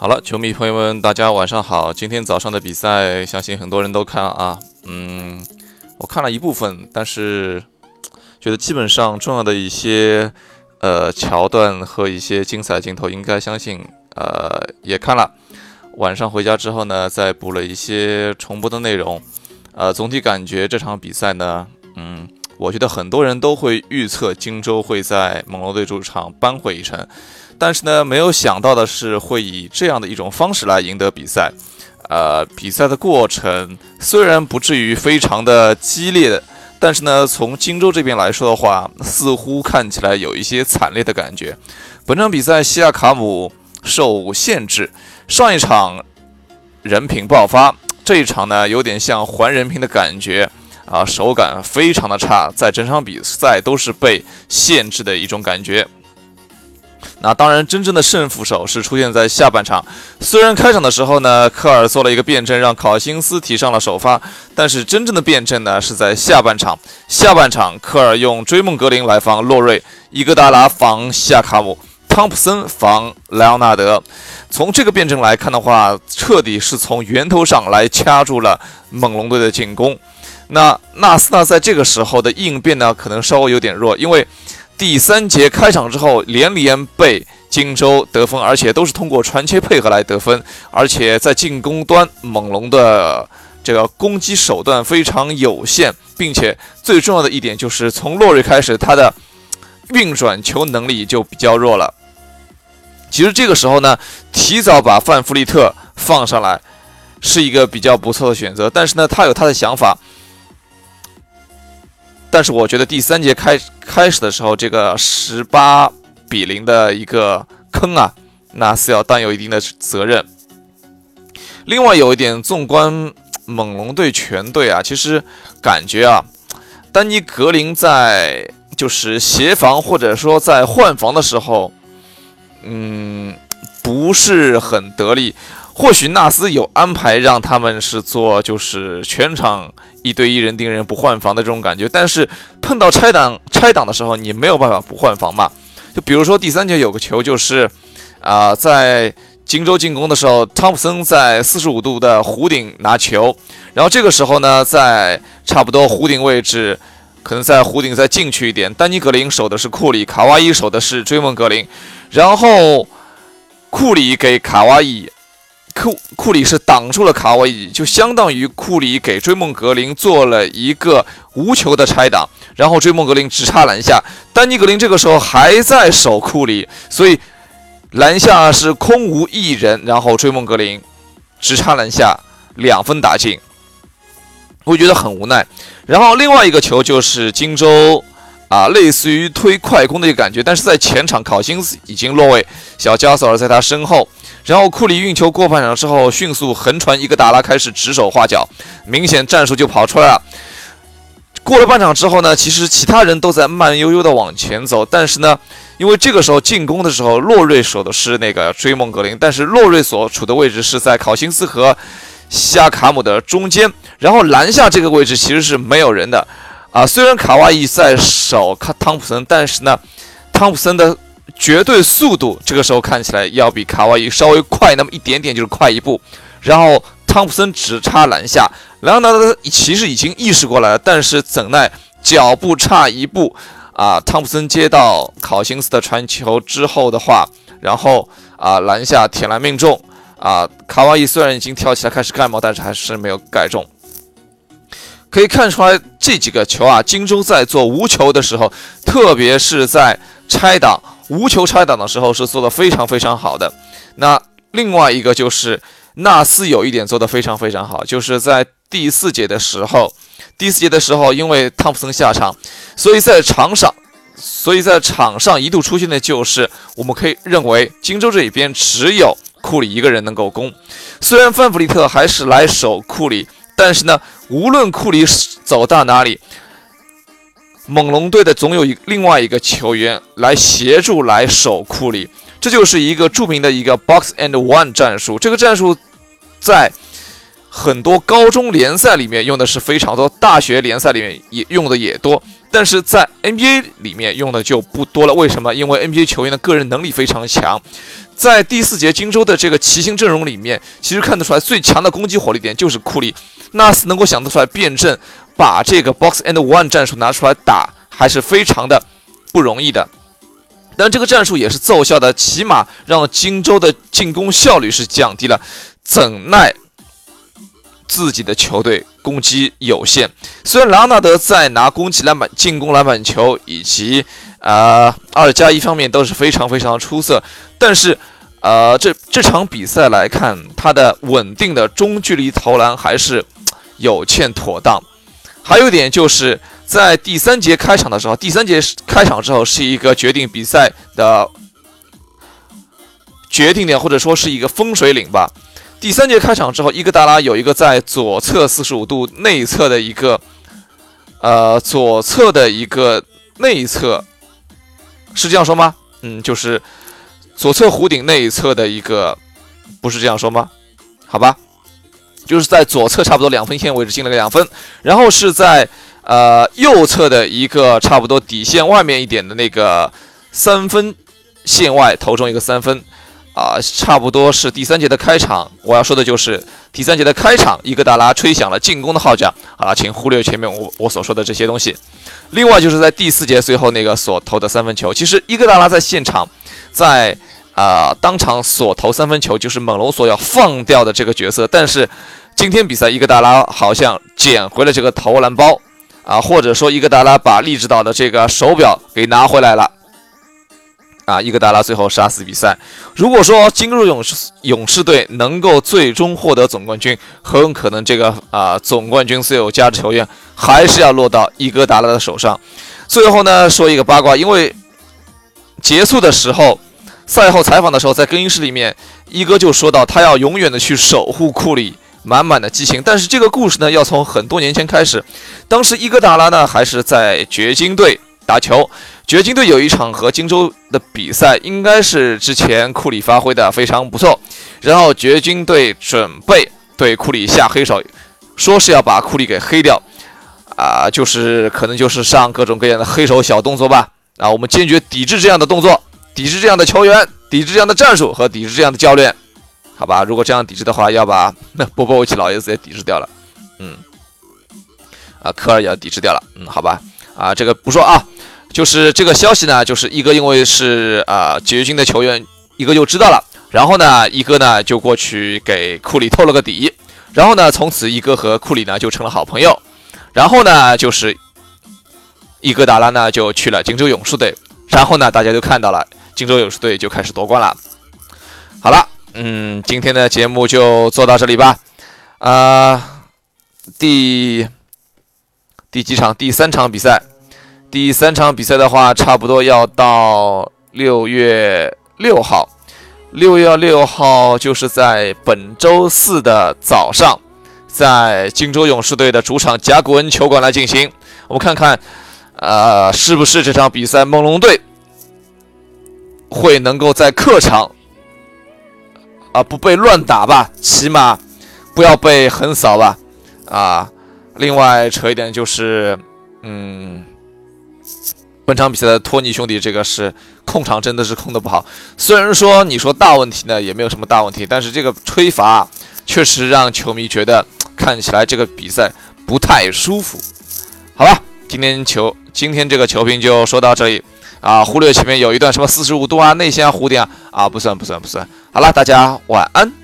好了，球迷朋友们，大家晚上好。今天早上的比赛，相信很多人都看啊。嗯，我看了一部分，但是觉得基本上重要的一些呃桥段和一些精彩镜头，应该相信呃也看了。晚上回家之后呢，再补了一些重播的内容。呃，总体感觉这场比赛呢，嗯，我觉得很多人都会预测荆州会在猛龙队主场扳回一城。但是呢，没有想到的是会以这样的一种方式来赢得比赛。呃，比赛的过程虽然不至于非常的激烈，但是呢，从荆州这边来说的话，似乎看起来有一些惨烈的感觉。本场比赛，西亚卡姆受限制，上一场人品爆发，这一场呢有点像还人品的感觉啊，手感非常的差，在整场比赛都是被限制的一种感觉。那当然，真正的胜负手是出现在下半场。虽然开场的时候呢，科尔做了一个辩证，让考辛斯提上了首发，但是真正的辩证呢是在下半场。下半场，科尔用追梦格林来防洛瑞，伊戈达拉防夏卡姆，汤普森防莱昂纳德。从这个辩证来看的话，彻底是从源头上来掐住了猛龙队的进攻。那纳斯呢，在这个时候的应变呢，可能稍微有点弱，因为。第三节开场之后，连连被荆州得分，而且都是通过传切配合来得分，而且在进攻端，猛龙的这个攻击手段非常有限，并且最重要的一点就是从洛瑞开始，他的运转球能力就比较弱了。其实这个时候呢，提早把范弗利特放上来是一个比较不错的选择，但是呢，他有他的想法。但是我觉得第三节开开始的时候，这个十八比零的一个坑啊，纳斯要担有一定的责任。另外有一点，纵观猛龙队全队啊，其实感觉啊，丹尼格林在就是协防或者说在换防的时候，嗯，不是很得力。或许纳斯有安排让他们是做就是全场一对一人盯人不换防的这种感觉，但是碰到拆挡拆挡的时候，你没有办法不换防嘛？就比如说第三节有个球，就是啊，在荆州进攻的时候，汤普森在四十五度的弧顶拿球，然后这个时候呢，在差不多弧顶位置，可能在弧顶再进去一点，丹尼格林守的是库里，卡哇伊守的是追梦格林，然后库里给卡哇伊。库库里是挡住了卡哇伊，就相当于库里给追梦格林做了一个无球的拆挡，然后追梦格林直插篮下，丹尼格林这个时候还在守库里，所以篮下是空无一人，然后追梦格林直插篮下两分打进，我觉得很无奈。然后另外一个球就是荆州啊，类似于推快攻的一个感觉，但是在前场考辛斯已经落位，小加索尔在他身后。然后库里运球过半场之后，迅速横传一个达拉，开始指手画脚，明显战术就跑出来了。过了半场之后呢，其实其他人都在慢悠悠的往前走，但是呢，因为这个时候进攻的时候，洛瑞守的是那个追梦格林，但是洛瑞所处的位置是在考辛斯和西亚卡姆的中间，然后篮下这个位置其实是没有人的啊。虽然卡哇伊在守汤普森，但是呢，汤普森的。绝对速度，这个时候看起来要比卡哇伊稍微快那么一点点，就是快一步。然后汤普森直插篮下，莱昂纳德其实已经意识过来了，但是怎奈脚步差一步啊！汤普森接到考辛斯的传球之后的话，然后啊篮下铁篮命中啊！卡哇伊虽然已经跳起来开始盖帽，但是还是没有盖中。可以看出来这几个球啊，荆州在做无球的时候，特别是在拆挡。无球拆挡的时候是做的非常非常好的。那另外一个就是纳斯有一点做的非常非常好，就是在第四节的时候，第四节的时候，因为汤普森下场，所以在场上，所以在场上一度出现的就是，我们可以认为荆州这一边只有库里一个人能够攻。虽然范弗利特还是来守库里，但是呢，无论库里走到哪里。猛龙队的总有一另外一个球员来协助来守库里，这就是一个著名的一个 box and one 战术。这个战术在很多高中联赛里面用的是非常多，大学联赛里面也用的也多。但是在 NBA 里面用的就不多了。为什么？因为 NBA 球员的个人能力非常强。在第四节金州的这个骑行阵容里面，其实看得出来最强的攻击火力点就是库里。纳斯能够想得出来变阵，把这个 box and one 战术拿出来打，还是非常的不容易的。但这个战术也是奏效的，起码让荆州的进攻效率是降低了。怎奈自己的球队攻击有限，虽然拉纳德在拿攻击篮板、进攻篮板球以及啊二加一方面都是非常非常出色，但是。呃，这这场比赛来看，他的稳定的中距离投篮还是有欠妥当。还有一点就是在第三节开场的时候，第三节开场之后是一个决定比赛的决定点，或者说是一个风水岭吧。第三节开场之后，伊戈达拉有一个在左侧四十五度内侧的一个，呃，左侧的一个内侧，是这样说吗？嗯，就是。左侧弧顶内侧的一个，不是这样说吗？好吧，就是在左侧差不多两分线位置进了个两分，然后是在呃右侧的一个差不多底线外面一点的那个三分线外投中一个三分，啊，差不多是第三节的开场。我要说的就是第三节的开场，伊戈达拉吹响了进攻的号角。好了，请忽略前面我我所说的这些东西。另外就是在第四节最后那个所投的三分球，其实伊戈达拉在现场在。啊！当场所投三分球就是猛龙所要放掉的这个角色，但是今天比赛伊戈达拉好像捡回了这个投篮包啊，或者说伊戈达拉把利指导的这个手表给拿回来了啊！伊戈达拉最后杀死比赛。如果说金入勇士勇士队能够最终获得总冠军，很可能这个啊总冠军所有价值球员还是要落到伊戈达拉的手上。最后呢，说一个八卦，因为结束的时候。赛后采访的时候，在更衣室里面，一哥就说到他要永远的去守护库里，满满的激情。但是这个故事呢，要从很多年前开始。当时伊戈达拉呢还是在掘金队打球，掘金队有一场和金州的比赛，应该是之前库里发挥的非常不错。然后掘金队准备对库里下黑手，说是要把库里给黑掉，啊，就是可能就是上各种各样的黑手小动作吧。啊，我们坚决抵制这样的动作。抵制这样的球员，抵制这样的战术和抵制这样的教练，好吧？如果这样抵制的话，要把那波波维奇老爷子也抵制掉了。嗯，啊，科尔也要抵制掉了。嗯，好吧。啊，这个不说啊，就是这个消息呢，就是一哥因为是啊掘金的球员，一哥就知道了。然后呢，一哥呢就过去给库里透了个底。然后呢，从此一哥和库里呢就成了好朋友。然后呢，就是伊戈达拉呢就去了金州勇士队。然后呢，大家就看到了。荆州勇士队就开始夺冠了。好了，嗯，今天的节目就做到这里吧。啊，第第几场？第三场比赛。第三场比赛的话，差不多要到六月六号。六月六号就是在本周四的早上，在荆州勇士队的主场甲骨文球馆来进行。我们看看，呃，是不是这场比赛猛龙队？会能够在客场啊不被乱打吧，起码不要被横扫吧，啊！另外扯一点就是，嗯，本场比赛的托尼兄弟这个是控场真的是控的不好。虽然说你说大问题呢也没有什么大问题，但是这个吹罚确实让球迷觉得看起来这个比赛不太舒服。好吧，今天球今天这个球评就说到这里。啊，忽略前面有一段什么四十五度啊，内线啊，弧顶啊，啊，不算不算不算。好了，大家晚安。